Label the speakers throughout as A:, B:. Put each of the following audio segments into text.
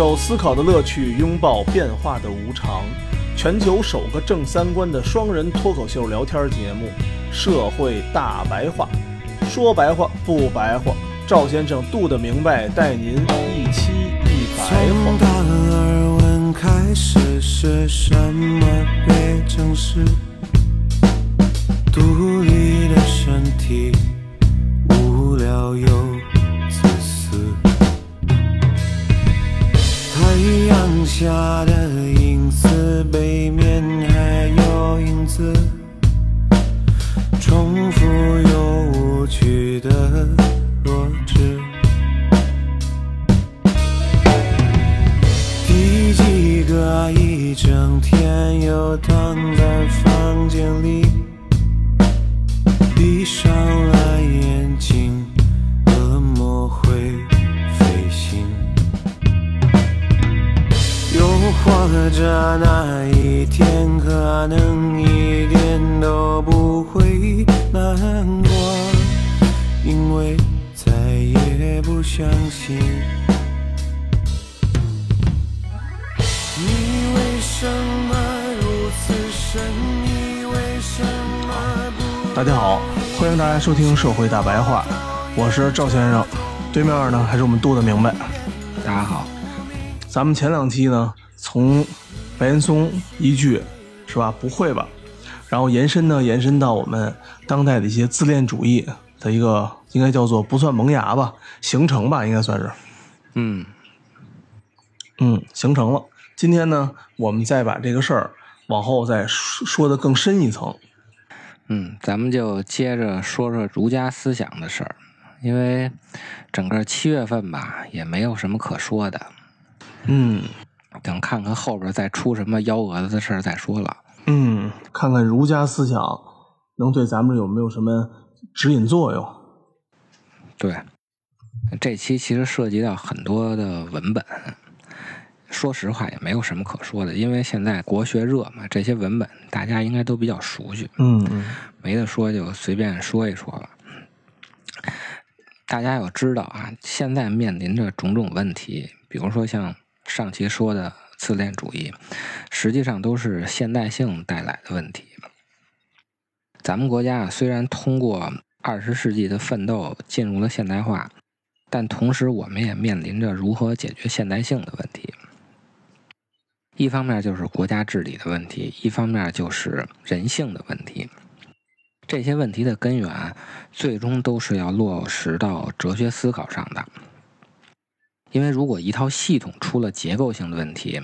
A: 受思考的乐趣，拥抱变化的无常。全球首个正三观的双人脱口秀聊天节目《社会大白话》，说白话不白话，赵先生度的明白，带您一期一白
B: 从达。尔文开始是什么被证实？独立的身体，下的影子，背面还有影子，重复又无趣的弱智。第几个一整天又躺在房间里，闭上了眼睛，又或者那一天可能一点都不会难过，因为再也不相信。你为什么如此神秘？为什么不？
A: 大家好，欢迎大家收听《社会大白话》，我是赵先生，对面呢还是我们杜的明白。
C: 大家好，
A: 咱们前两期呢，从白岩松一句是吧，不会吧，然后延伸呢，延伸到我们当代的一些自恋主义的一个，应该叫做不算萌芽吧，形成吧，应该算是，
C: 嗯，
A: 嗯，形成了。今天呢，我们再把这个事儿往后再说说的更深一层。
C: 嗯，咱们就接着说说儒家思想的事儿，因为整个七月份吧，也没有什么可说的，
A: 嗯
C: 等看看后边再出什么幺蛾子的事儿再说了。
A: 嗯，看看儒家思想能对咱们有没有什么指引作用。
C: 对，这期其实涉及到很多的文本，说实话也没有什么可说的，因为现在国学热嘛，这些文本大家应该都比较熟悉。
A: 嗯嗯
C: 没得说就随便说一说吧。大家要知道啊，现在面临着种种问题，比如说像上期说的自恋主义，实际上都是现代性带来的问题。咱们国家啊，虽然通过二十世纪的奋斗进入了现代化，但同时我们也面临着如何解决现代性的问题。一方面就是国家治理的问题，一方面就是人性的问题。这些问题的根源，最终都是要落实到哲学思考上的。因为如果一套系统出了结构性的问题，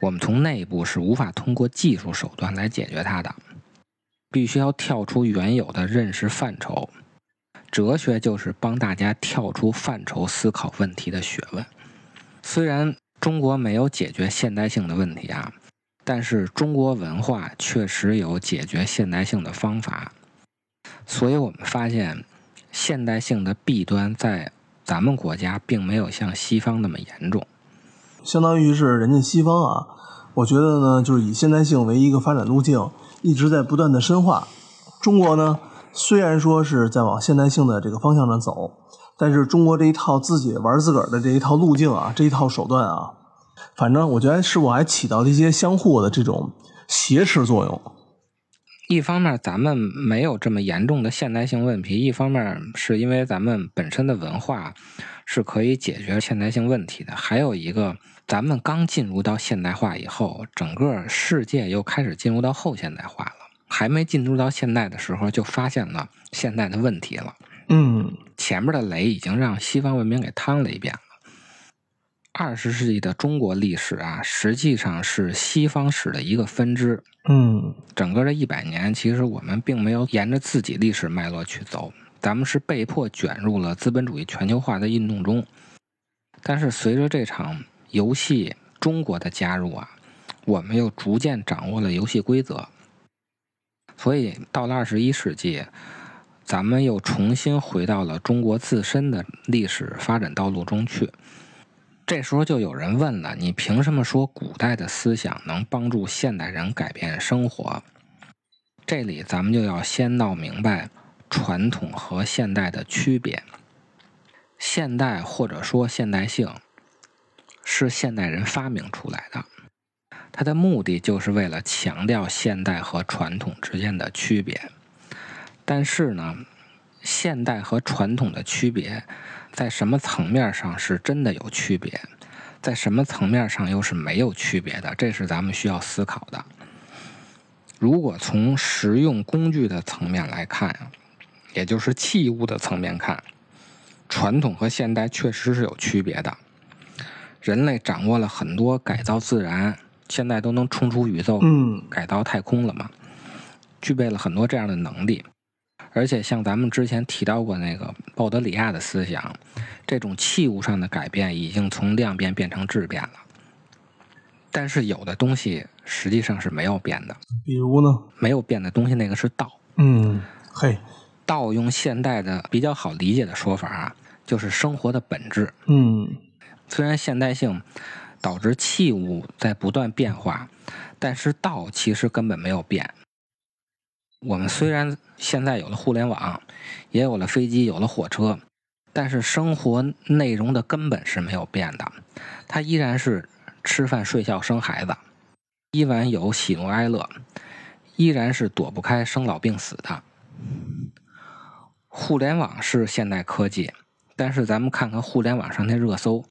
C: 我们从内部是无法通过技术手段来解决它的，必须要跳出原有的认识范畴。哲学就是帮大家跳出范畴思考问题的学问。虽然中国没有解决现代性的问题啊，但是中国文化确实有解决现代性的方法。所以我们发现，现代性的弊端在咱们国家并没有像西方那么严重。
A: 相当于是人家西方啊，我觉得呢，就是以现代性为一个发展路径，一直在不断的深化。中国呢，虽然说是在往现代性的这个方向上走，但是中国这一套自己玩自个儿的这一套路径啊，这一套手段啊，反正我觉得是否还起到了一些相互的这种挟持作用。
C: 一方面，咱们没有这么严重的现代性问题；一方面，是因为咱们本身的文化是可以解决现代性问题的。还有一个，咱们刚进入到现代化以后，整个世界又开始进入到后现代化了。还没进入到现代的时候，就发现了现代的问题了。
A: 嗯
C: 前面的雷已经让西方文明给趟了一遍了。二十世纪的中国历史啊，实际上是西方史的一个分支。
A: 嗯
C: 整个这一百年，其实我们并没有沿着自己历史脉络去走，咱们是被迫卷入了资本主义全球化的运动中。但是随着这场游戏中国的加入啊，我们又逐渐掌握了游戏规则。所以到了二十一世纪，咱们又重新回到了中国自身的历史发展道路中去。这时候就有人问了：你凭什么说古代的思想能帮助现代人改变生活？这里咱们就要先闹明白传统和现代的区别。现代或者说现代性，是现代人发明出来的，它的目的就是为了强调现代和传统之间的区别。但是呢，现代和传统的区别在什么层面上是真的有区别，在什么层面上又是没有区别的？这是咱们需要思考的。如果从实用工具的层面来看啊，也就是器物的层面看，传统和现代确实是有区别的。人类掌握了很多改造自然，现在都能冲出宇宙，
A: 嗯
C: 改造太空了嘛，具备了很多这样的能力。而且像咱们之前提到过那个鲍德里亚的思想，这种器物上的改变已经从量变变成质变了。但是有的东西实际上是没有变的，
A: 比如呢？
C: 没有变的东西那个是道。
A: 嗯，嘿，
C: 道用现代的比较好理解的说法啊，就是生活的本质。
A: 嗯
C: 虽然现代性导致器物在不断变化，但是道其实根本没有变。我们虽然现在有了互联网，也有了飞机，有了火车，但是生活内容的根本是没有变的，它依然是吃饭、睡觉、生孩子，依然有喜怒哀乐，依然是躲不开生老病死的。互联网是现代科技，但是咱们看看互联网上那热搜，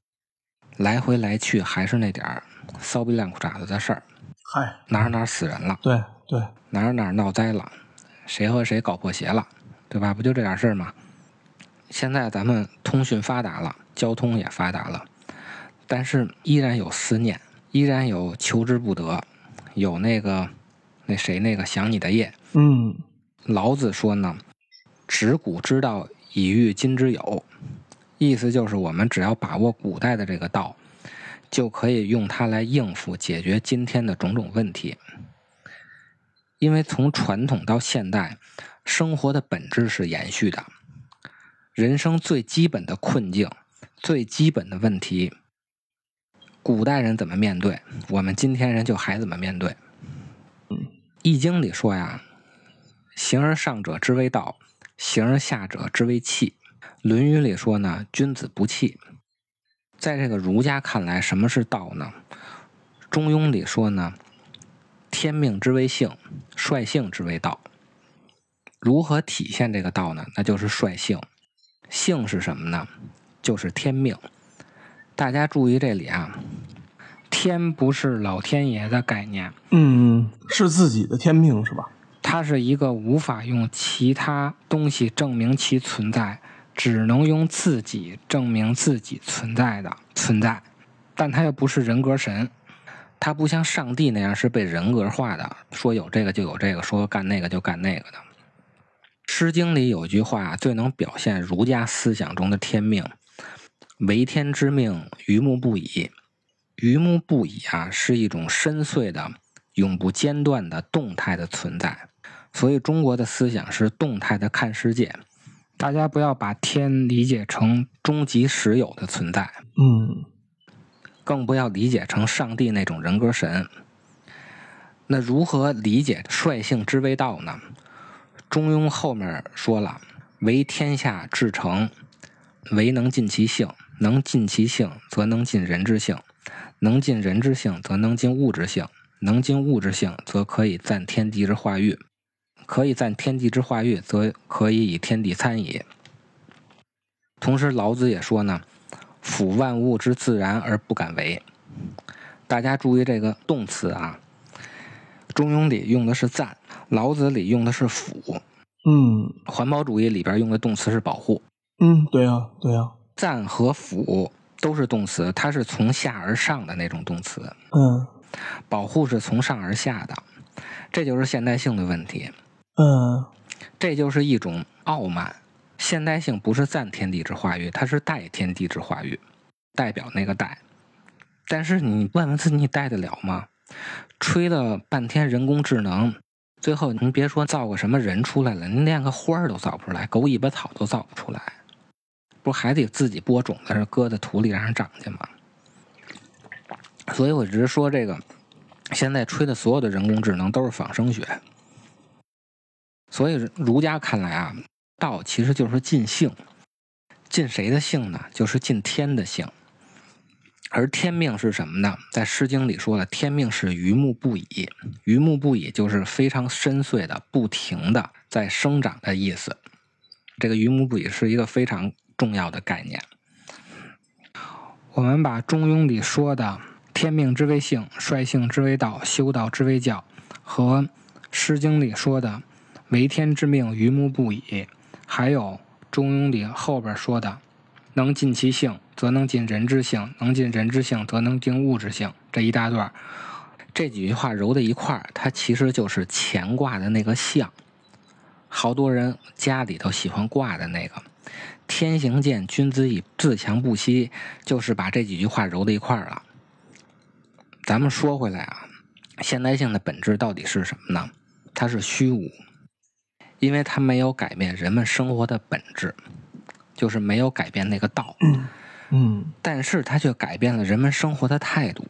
C: 来回来去还是那点儿骚逼烂裤衩子的事儿，
A: 嗨，
C: 哪儿哪儿死人了，
A: 对对，
C: 哪儿哪儿闹灾了，谁和谁搞破鞋了，对吧？不就这点事儿吗？现在咱们通讯发达了，交通也发达了，但是依然有思念，依然有求之不得，有那个那谁那个想你的夜。
A: 嗯
C: 老子说呢：“执古之道，以御今之有。”意思就是我们只要把握古代的这个道，就可以用它来应付解决今天的种种问题。因为从传统到现代，生活的本质是延续的，人生最基本的困境、最基本的问题，古代人怎么面对，我们今天人就还怎么面对。《易经》里说呀，形而上者之为道，形而下者之为器。《论语》里说呢，君子不器。在这个儒家看来，什么是道呢？《中庸》里说呢，天命之谓性，率性之谓道。如何体现这个道呢？那就是率性。性是什么呢？就是天命。大家注意这里啊，天不是老天爷的概念，
A: 嗯，是自己的天命是吧？
C: 它是一个无法用其他东西证明其存在，只能用自己证明自己存在的存在。但它又不是人格神，它不像上帝那样是被人格化的，说有这个就有这个，说干那个就干那个的。《诗经》里有句话最能表现儒家思想中的天命：“为天之命，于木不已。”于木不已啊，是一种深邃的、永不间断的动态的存在。所以中国的思想是动态的看世界。大家不要把天理解成终极实有的存在，
A: 嗯
C: 更不要理解成上帝那种人格神。那如何理解率性之为道呢？中庸后面说了：“为天下至诚，唯能尽其性。能尽其性，则能尽人之性；能尽人之性，则能尽物之性；能尽物之性，则可以赞天地之化育。可以赞天地之化育，则可以以天地参矣。”同时，老子也说呢：“辅万物之自然而不敢为。”大家注意这个动词啊，《中庸》里用的是赞，《老子》里用的是辅，
A: 嗯
C: 环保主义里边用的动词是保护。
A: 嗯，对呀、对呀、
C: 赞和辅都是动词，它是从下而上的那种动词，
A: 嗯
C: 保护是从上而下的，这就是现代性的问题，
A: 嗯
C: 这就是一种傲慢。现代性不是赞天地之化育，它是代天地之化育，代表那个代。但是你问问自己，你代得了吗？吹了半天人工智能，最后您别说造个什么人出来了，您连个花儿都造不出来，狗尾巴草都造不出来，不还得自己播种子，搁在土里让人长去吗？所以我只是说这个，现在吹的所有的人工智能都是仿生学。所以儒家看来啊，道其实就是尽性，尽谁的性呢？就是尽天的性。而天命是什么呢？在《诗经》里说的，天命是于木不已。于木不已就是非常深邃的、不停的在生长的意思。这个于木不已是一个非常重要的概念。我们把《中庸》里说的“天命之谓性，率性之谓道，修道之谓教”和《诗经》里说的“为天之命，于木不已”，还有《中庸》里后边说的“能尽其性，则能尽人之性；能尽人之性，则能尽物之性”这一大段，这几句话揉在一块儿，它其实就是乾卦的那个象。好多人家里头喜欢挂的那个“天行健，君子以自强不息”，就是把这几句话揉在一块儿了。咱们说回来啊，现代性的本质到底是什么呢？它是虚无，因为它没有改变人们生活的本质，就是没有改变那个道。
A: 嗯
C: 但是它却改变了人们生活的态度。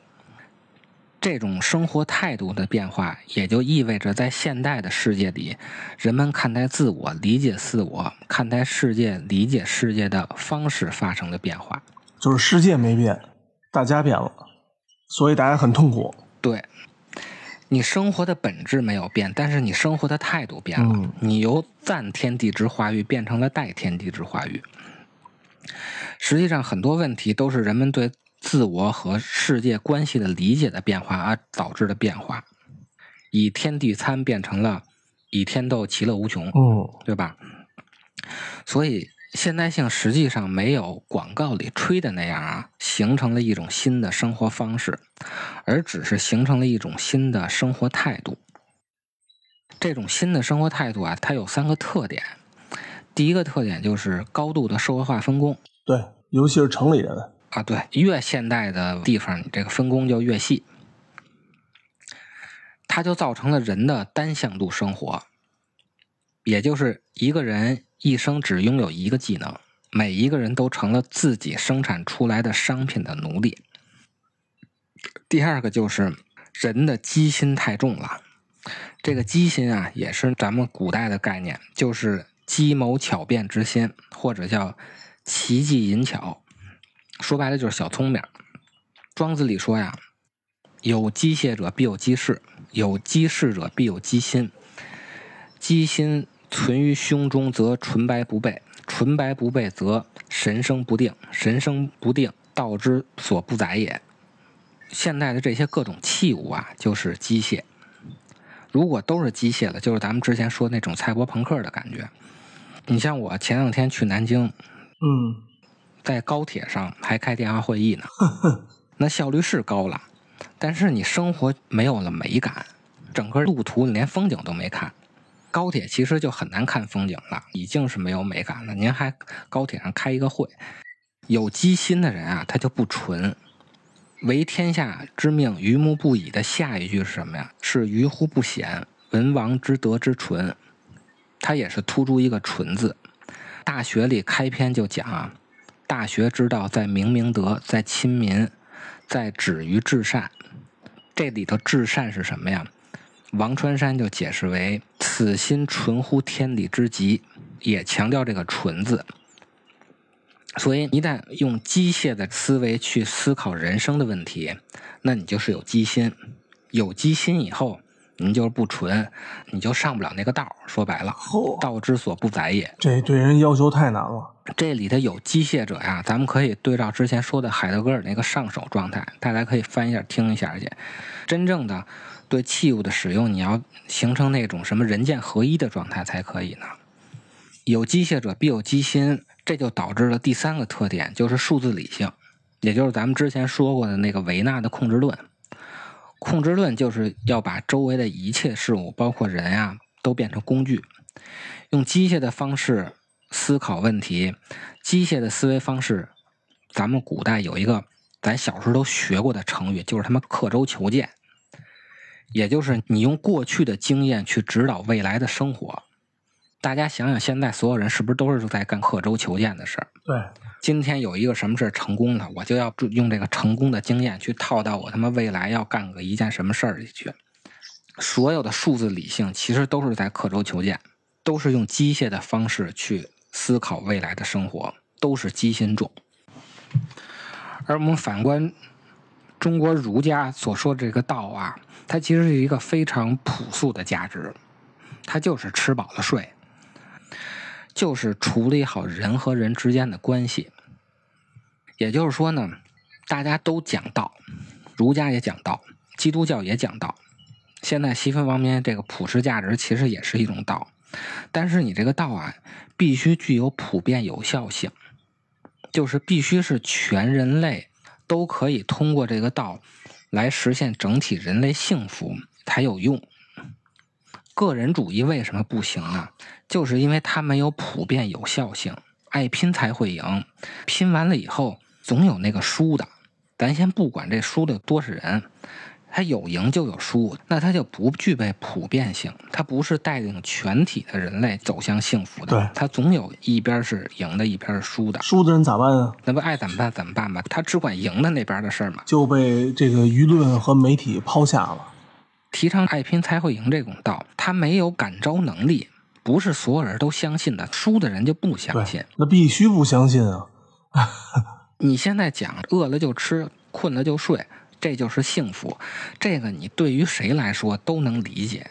C: 这种生活态度的变化，也就意味着在现代的世界里，人们看待自我、理解自我、看待世界、理解世界的方式发生了变化。
A: 就是世界没变，大家变了，所以大家很痛苦。
C: 对，你生活的本质没有变，但是你生活的态度变了。
A: 嗯
C: 你由赞天地之化育变成了代天地之化育。实际上，很多问题都是人们对自我和世界关系的理解的变化而导致的变化。以天地参变成了以天斗，其乐无穷。
A: 嗯
C: 对吧？所以现代性实际上没有广告里吹的那样啊，形成了一种新的生活方式，而只是形成了一种新的生活态度。这种新的生活态度啊，它有三个特点。第一个特点就是高度的社会化分工
A: 对，尤其是城里人，
C: 啊，对，越现代的地方，你这个分工就越细，它就造成了人的单向度生活，也就是一个人一生只拥有一个技能，每一个人都成了自己生产出来的商品的奴隶。第二个就是人的机心太重了，这个机心啊，也是咱们古代的概念，就是机谋巧变之心，或者叫奇技淫巧，说白了就是小聪明。庄子里说呀，有机械者必有机事，有机事者必有机心。机心存于胸中，则纯白不备；纯白不备，则神生不定；神生不定，道之所不载也。现代的这些各种器物啊，就是机械。如果都是机械的，就是咱们之前说那种赛博朋克的感觉。你像我前两天去南京，
A: 嗯
C: 在高铁上还开电话会议呢，那效率是高了，但是你生活没有了美感，整个路途你连风景都没看。高铁其实就很难看风景了，已经是没有美感了。您还高铁上开一个会，有机心的人啊，他就不纯。为天下之命，于木不已的下一句是什么呀？是于乎不显，文王之德之纯。它也是突出一个“纯”字。大学里开篇就讲啊，大学之道在明明德，在亲民，在止于至善。这里头至善是什么呀？王川山就解释为此心纯乎天理之极，也强调这个“纯”字。所以，一旦用机械的思维去思考人生的问题，那你就是有机心。有机心以后，你就是不纯，你就上不了那个道。说白了，道之所不载也。
A: 这对人要求太难了。
C: 这里头有机械者呀，咱们可以对照之前说的海德格尔那个上手状态，大家可以翻一下听一下去。真正的对器物的使用，你要形成那种什么人剑合一的状态才可以呢。有机械者必有机心，这就导致了第三个特点，就是数字理性，也就是咱们之前说过的那个维纳的控制论。控制论就是要把周围的一切事物，包括人啊，都变成工具，用机械的方式思考问题。机械的思维方式，咱们古代有一个咱小时候都学过的成语，就是他妈刻舟求剑，也就是你用过去的经验去指导未来的生活。大家想想，现在所有人是不是都是在干刻舟求剑的事儿？
A: 对，
C: 今天有一个什么事儿成功了，我就要用这个成功的经验去套到我他妈未来要干个一件什么事儿里去。所有的数字理性其实都是在刻舟求剑，都是用机械的方式去思考未来的生活，都是机心重。而我们反观中国儒家所说的这个道啊，它其实是一个非常朴素的价值，它就是吃饱了睡，就是处理好人和人之间的关系。也就是说呢，大家都讲道，儒家也讲道，基督教也讲道。现在西方方面这个普世价值其实也是一种道，但是你这个道啊，必须具有普遍有效性，就是必须是全人类都可以通过这个道来实现整体人类幸福才有用。个人主义为什么不行呢？就是因为它没有普遍有效性，爱拼才会赢，拼完了以后。总有那个输的，咱先不管这输的多是人，他有赢就有输，那他就不具备普遍性，他不是带领全体的人类走向幸福的。
A: 对，
C: 他总有一边是赢的，一边是输的。
A: 输的人咋办啊？
C: 那不爱怎么办怎么办吧？他只管赢的那边的事儿嘛。
A: 就被这个舆论和媒体抛下了。
C: 提倡爱拼才会赢这种道，他没有感召能力，不是所有人都相信的。输的人就不相信，
A: 那必须不相信啊。
C: 你现在讲饿了就吃，困了就睡，这就是幸福。这个你对于谁来说都能理解。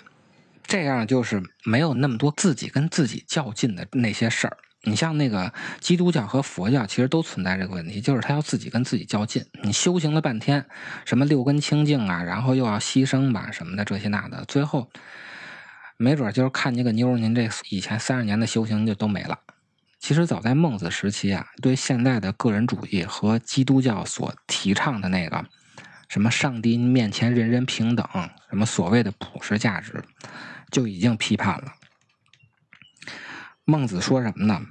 C: 这样就是没有那么多自己跟自己较劲的那些事儿。你像那个基督教和佛教，其实都存在这个问题，就是他要自己跟自己较劲。你修行了半天，什么六根清净啊，然后又要牺牲吧什么的这些那的，最后没准就是看见个妞，您这以前三十年的修行就都没了。其实早在孟子时期啊，对现代的个人主义和基督教所提倡的那个什么上帝面前人人平等，什么所谓的普世价值，就已经批判了。孟子说什么呢？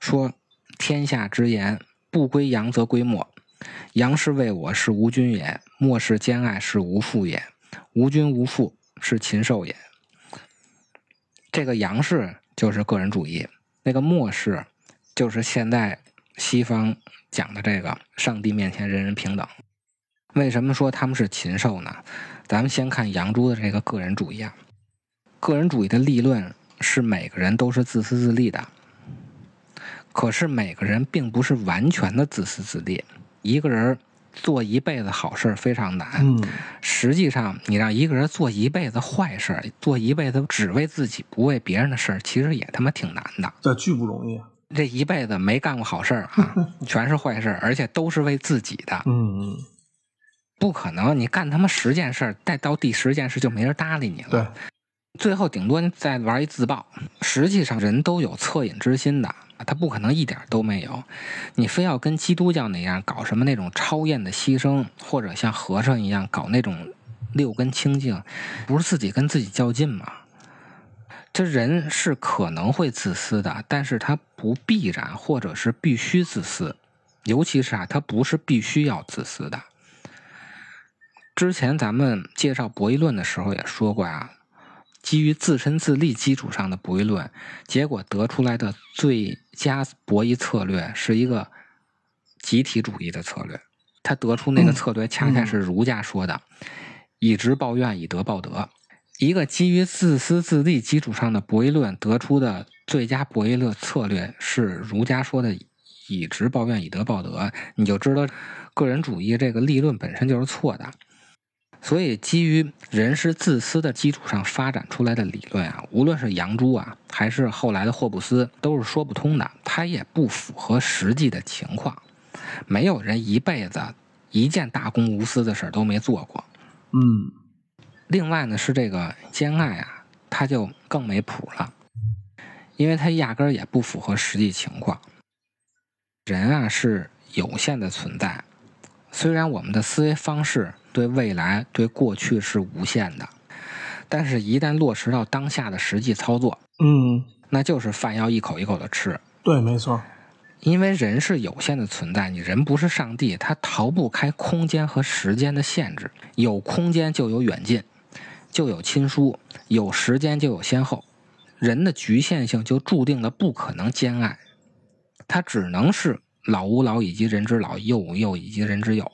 C: 说天下之言，不归阳则归末。阳是为我，是无君也；末是兼爱，是无父也。无君无父，是禽兽也。这个阳是就是个人主义，那个末是。就是现在西方讲的这个上帝面前人人平等，为什么说他们是禽兽呢？咱们先看杨朱的这个个人主义啊，个人主义的立论是每个人都是自私自利的，可是每个人并不是完全的自私自利，一个人做一辈子好事非常难，实际上你让一个人做一辈子坏事，做一辈子只为自己不为别人的事其实也他妈挺难的，
A: 这巨不容易。
C: 这一辈子没干过好事啊，全是坏事，而且都是为自己的。
A: 嗯，
C: 不可能，你干他妈十件事，再到第十件事就没人搭理你了。
A: 对，
C: 最后顶多再玩一自爆。实际上，人都有恻隐之心的，他不可能一点都没有。你非要跟基督教那样搞什么那种超验的牺牲，或者像和尚一样搞那种六根清净，不是自己跟自己较劲吗？这人是可能会自私的，但是他不必然或者是必须自私，尤其是啊，他不是必须要自私的。之前咱们介绍博弈论的时候也说过啊，基于自身自利基础上的博弈论，结果得出来的最佳博弈策略是一个集体主义的策略。他得出那个策略，恰恰是儒家说的“以直报怨，以德报德”。一个基于自私自利基础上的博弈论得出的最佳博弈论策略是儒家说的“以直报怨，以德报德”，你就知道个人主义这个立论本身就是错的。所以，基于人是自私的基础上发展出来的理论啊，无论是杨朱啊，还是后来的霍布斯，都是说不通的。它也不符合实际的情况。没有人一辈子一件大公无私的事儿都没做过。
A: 嗯。
C: 另外呢，是这个兼爱啊，它就更没谱了，因为它压根儿也不符合实际情况。人啊是有限的存在，虽然我们的思维方式对未来、对过去是无限的，但是一旦落实到当下的实际操作，
A: 嗯，
C: 那就是饭要一口一口的吃。
A: 对，没错。
C: 因为人是有限的存在，你人不是上帝，他逃不开空间和时间的限制。有空间就有远近。就有亲疏，有时间就有先后，人的局限性就注定了不可能兼爱，他只能是老吾老以及人之老，幼吾幼以及人之幼。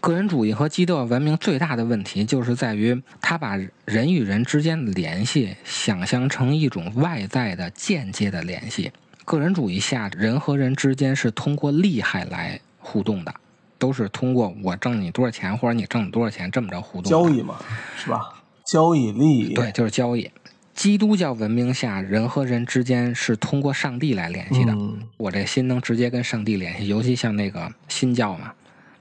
C: 个人主义和基督教文明最大的问题就是在于，他把人与人之间的联系想象成一种外在的间接的联系。个人主义下，人和人之间是通过利害来互动的。都是通过我挣你多少钱，或者你挣你多少钱这么着互动。
A: 交易嘛，是吧？交易利益，
C: 对，就是交易。基督教文明下，人和人之间是通过上帝来联系的。
A: 嗯
C: 我这心能直接跟上帝联系，尤其像那个新教嘛，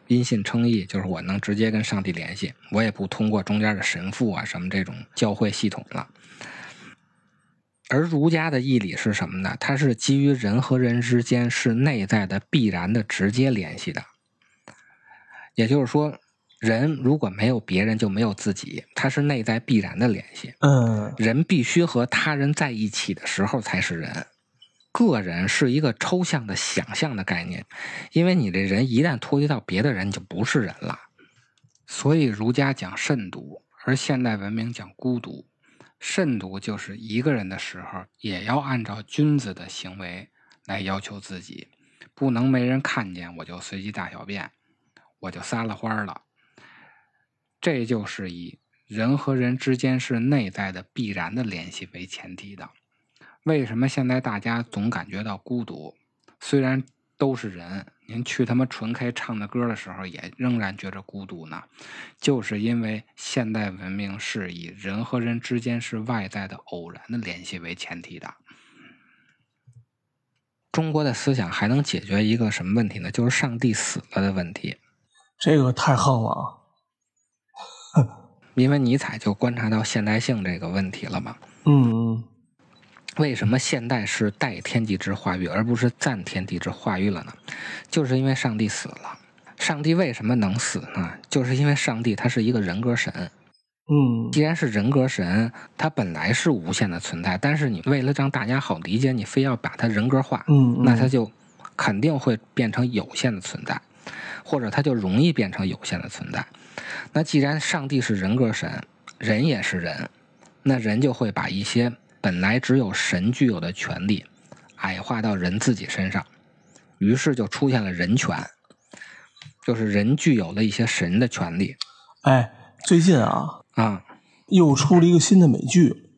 C: 因信称义，就是我能直接跟上帝联系，我也不通过中间的神父啊什么这种教会系统了。而儒家的义理是什么呢？它是基于人和人之间是内在的必然的直接联系的，也就是说，人如果没有别人，就没有自己，它是内在必然的联系。
A: 嗯
C: 人必须和他人在一起的时候才是人。个人是一个抽象的想象的概念，因为你这人一旦脱离到别的人，就不是人了。所以儒家讲慎独，而现代文明讲孤独。慎独就是一个人的时候，也要按照君子的行为来要求自己，不能没人看见我就随机大小便，我就撒了欢儿了。这就是以人和人之间是内在的必然的联系为前提的。为什么现在大家总感觉到孤独？虽然都是人，您去他妈纯 K 唱的歌的时候，也仍然觉着孤独呢？就是因为现代文明是以人和人之间是外在的偶然的联系为前提的。中国的思想还能解决一个什么问题呢？就是上帝死了的问题。
A: 这个太横了啊！
C: 因为尼采就观察到现代性这个问题了嘛。
A: 嗯嗯
C: 为什么现代是代天地之化育，而不是赞天地之化育了呢？就是因为上帝死了。上帝为什么能死呢？就是因为上帝他是一个人格神。
A: 嗯
C: 既然是人格神，他本来是无限的存在，但是你为了让大家好理解，你非要把它人格化，
A: 嗯，
C: 那它就肯定会变成有限的存在，或者它就容易变成有限的存在。那既然上帝是人格神，人也是人，那人就会把一些本来只有神具有的权利矮化到人自己身上，于是就出现了人权，就是人具有了一些神的权利
A: 哎，最近啊，
C: 啊。
A: 又出了一个新的美剧，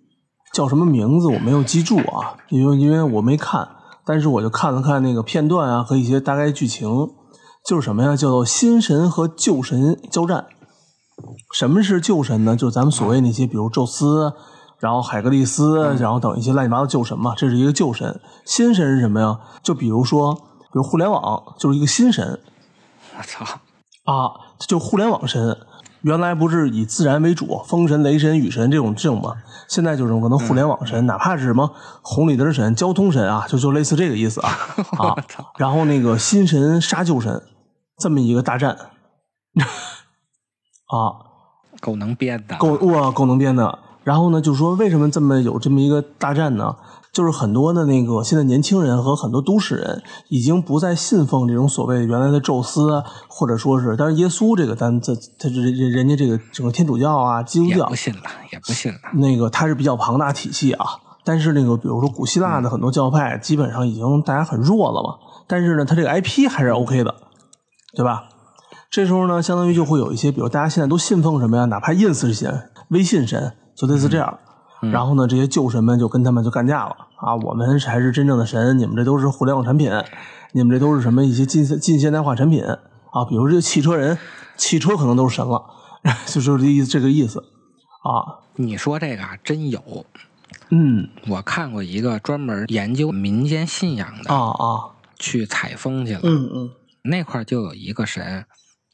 A: 叫什么名字我没有记住啊，因为因为我没看，但是我就看了看那个片段啊和一些大概剧情，就是什么呀，叫做新神和旧神交战。什么是旧神呢？就是咱们所谓那些，比如宙斯，然后海格力斯，然后等一些乱七八糟旧神嘛，这是一个旧神。新神是什么呀？就比如说，比如互联网就是一个新神，
C: 我操！
A: 啊，就互联网神，原来不是以自然为主，风神、雷神、雨神这种这种吗？现在就是可能互联网神，哪怕是什么红绿灯神、交通神啊，就就类似这个意思啊 啊。然后那个新神杀旧神，这么一个大战 啊，
C: 够能编的，
A: 够哇够能编的。然后呢，就是说为什么这么有这么一个大战呢？就是很多的那个现在年轻人和很多都市人已经不再信奉这种所谓原来的宙斯啊，或者说是，但是耶稣这个咱这他这人人家这个整个天主教啊、基督教
C: 也不信了，也不信了。
A: 那个它是比较庞大体系啊。但是那个比如说古希腊的很多教派，基本上已经大家很弱了嘛。但是呢，它这个 IP 还是 OK 的，对吧？这时候呢，相当于就会有一些，比如大家现在都信奉什么呀？哪怕 ins 神、微信神，就类似这样。然后呢，这些旧神们就跟他们就干架了啊！我们才是真正的神，你们这都是互联网产品，你们这都是什么一些近近现代化产品啊？比如这汽车人，汽车可能都是神了，就 就是这意思这个意思啊。
C: 你说这个啊，真有。
A: 嗯
C: 我看过一个专门研究民间信仰的，
A: 啊啊
C: 去采风去了。
A: 嗯嗯
C: 那块儿就有一个神，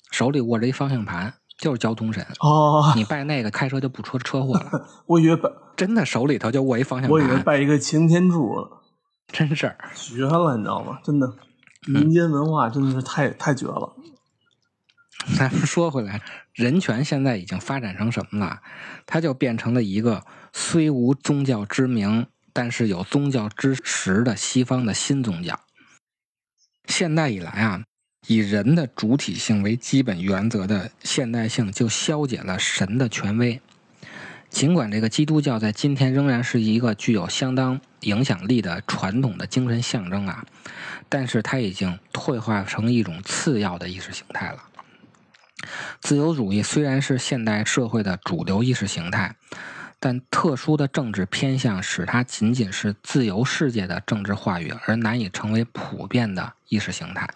C: 手里握着一方向盘，就是交通神。
A: 哦，
C: 你拜那个，开车就不出车祸了。
A: 我以为拜
C: 真的，手里头就握一方向盘
A: 我以为，拜一个擎天柱呢，
C: 真事儿。
A: 绝了，你知道吗？真的，民间文化真的是太太绝了。
C: 咱们说回来，人权现在已经发展成什么了？它就变成了一个虽无宗教之名，但是有宗教之实的西方的新宗教。现代以来啊，以人的主体性为基本原则的现代性就消解了神的权威。尽管这个基督教在今天仍然是一个具有相当影响力的传统的精神象征啊，但是它已经退化成一种次要的意识形态了。自由主义虽然是现代社会的主流意识形态，但特殊的政治偏向使它仅仅是自由世界的政治话语，而难以成为普遍的意识形态。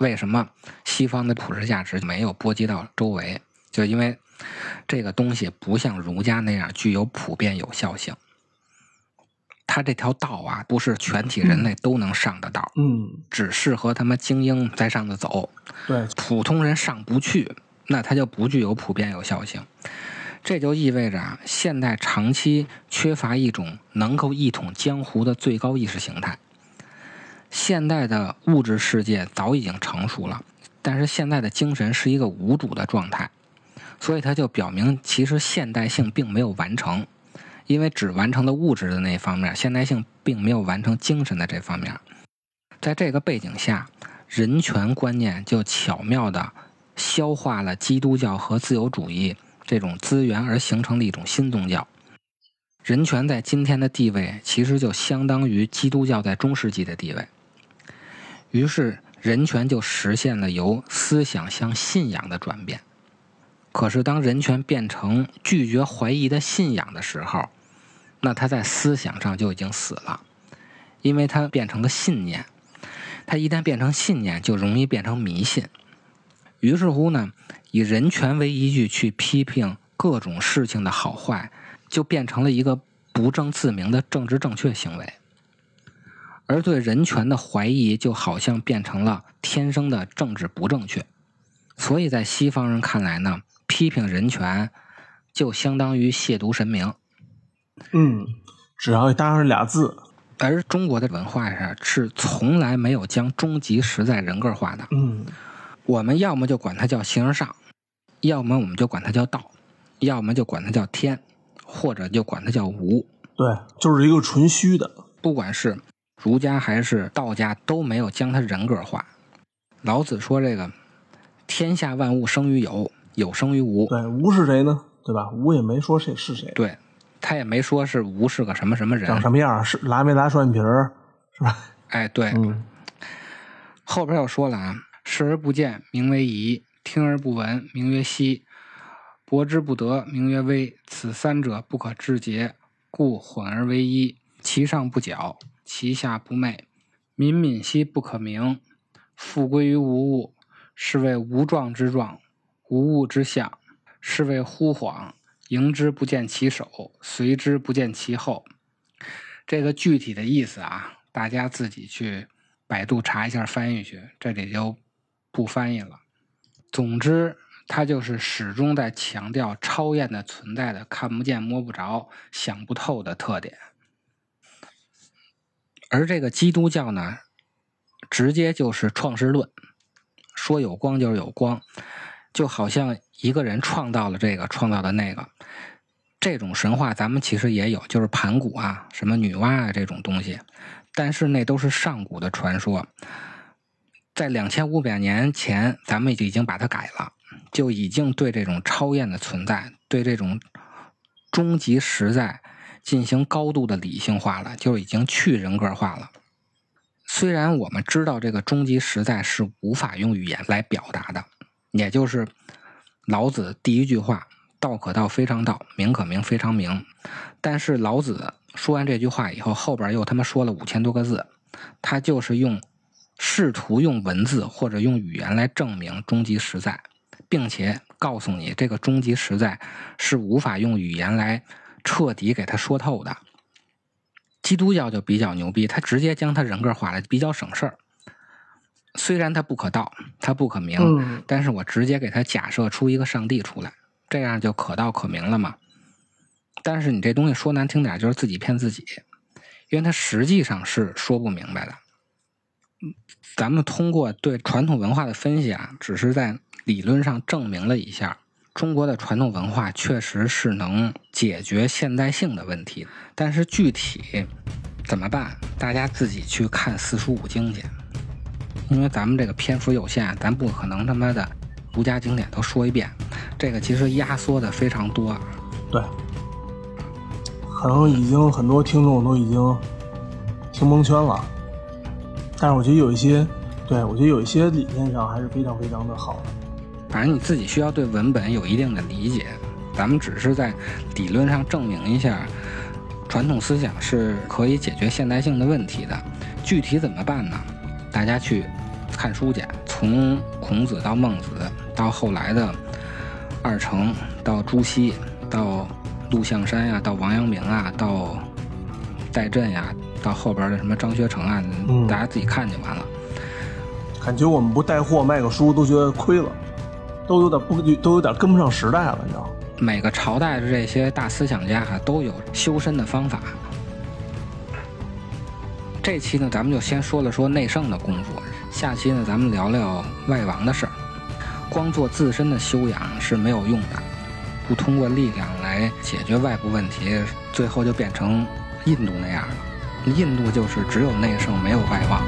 C: 为什么西方的普世价值没有波及到周围？就因为这个东西不像儒家那样具有普遍有效性。他这条道啊，不是全体人类都能上的道，
A: 嗯，
C: 只适合他妈精英在上头走，
A: 对，
C: 普通人上不去，那他就不具有普遍有效性。这就意味着啊，现代长期缺乏一种能够一统江湖的最高意识形态。现代的物质世界早已经成熟了，但是现在的精神是一个无主的状态，所以它就表明，其实现代性并没有完成，因为只完成了物质的那一方面，现代性并没有完成精神的这方面。在这个背景下，人权观念就巧妙地消化了基督教和自由主义这种资源而形成的一种新宗教。人权在今天的地位，其实就相当于基督教在中世纪的地位。于是，人权就实现了由思想向信仰的转变。可是，当人权变成拒绝怀疑的信仰的时候，那他在思想上就已经死了，因为他变成了信念。他一旦变成信念，就容易变成迷信。于是乎呢，以人权为依据去批评各种事情的好坏，就变成了一个不证自明的政治正确行为。而对人权的怀疑，就好像变成了天生的政治不正确。所以在西方人看来呢，批评人权就相当于亵渎神明。
A: 嗯，只要搭上俩字，
C: 而中国的文化上是从来没有将终极实在人格化的。
A: 嗯，
C: 我们要么就管它叫形而上，要么我们就管它叫道，要么就管它叫天，或者就管它叫无。
A: 对，就是一个纯虚的。
C: 不管是儒家还是道家，都没有将他人格化。老子说：“这个天下万物生于有，有生于无。
A: 对，无是谁呢？对吧？无也没说谁是谁，
C: 对，他也没说是无是个什么什么人
A: 长。什么样，是拉没拉双眼皮儿，是吧？
C: 哎，对，
A: 嗯，
C: 后边又说了啊：“视而不见，名为夷；听而不闻，名曰希；博之不得，名曰微。此三者，不可致诘，故混而为一。其上不矫，其下不昧。敏敏兮不可名，复归于无物，是谓无状之状，无物之象，是谓忽恍。迎之不见其首，随之不见其后。”这个具体的意思啊，大家自己去百度查一下翻译去，这里就不翻译了。总之，它就是始终在强调超验的存在的看不见、摸不着、想不透的特点。而这个基督教呢，直接就是创世论，说有光就是有光，就好像一个人创造了这个，创造的那个。这种神话咱们其实也有，就是盘古啊、什么女娲啊这种东西，但是那都是上古的传说。在两千五百年前，咱们就已经把它改了，就已经对这种超验的存在，对这种终极实在进行高度的理性化了，就已经去人格化了。虽然我们知道这个终极实在是无法用语言来表达的，也就是老子第一句话。道可道，非常道；名可名，非常名。但是老子说完这句话以后，后边又他妈说了五千多个字，他就是用试图用文字或者用语言来证明终极实在，并且告诉你这个终极实在是无法用语言来彻底给他说透的。基督教就比较牛逼，他直接将他人格化了，比较省事儿。虽然他不可道，他不可名，
A: 嗯
C: 但是我直接给他假设出一个上帝出来。这样就可道可明了嘛。但是你这东西说难听点，就是自己骗自己，因为他实际上是说不明白的。咱们通过对传统文化的分析啊，只是在理论上证明了一下，中国的传统文化确实是能解决现代性的问题。但是具体怎么办，大家自己去看四书五经去。因为咱们这个篇幅有限，咱不可能他妈的儒家经典都说一遍。这个其实压缩的非常多，
A: 对，可能已经很多听众都已经听蒙圈了，但是我觉得有一些，对我觉得有一些理念上还是非常非常的好的。
C: 反正你自己需要对文本有一定的理解。咱们只是在理论上证明一下，传统思想是可以解决现代性的问题的。具体怎么办呢？大家去看书去，从孔子到孟子，到后来的二程，到朱熹，到陆象山呀，到王阳明啊，到戴震呀，到后边的什么张学成啊，
A: 嗯
C: 大家自己看就完了。
A: 感觉我们不带货卖个书都觉得亏了，都有点不都有点跟不上时代了，你知道？
C: 每个朝代的这些大思想家啊，都有修身的方法。这期呢，咱们就先说了说内圣的功夫，下期呢，咱们聊聊外王的事儿。光做自身的修养是没有用的，不通过力量来解决外部问题，最后就变成印度那样了。印度就是只有内圣，没有外王。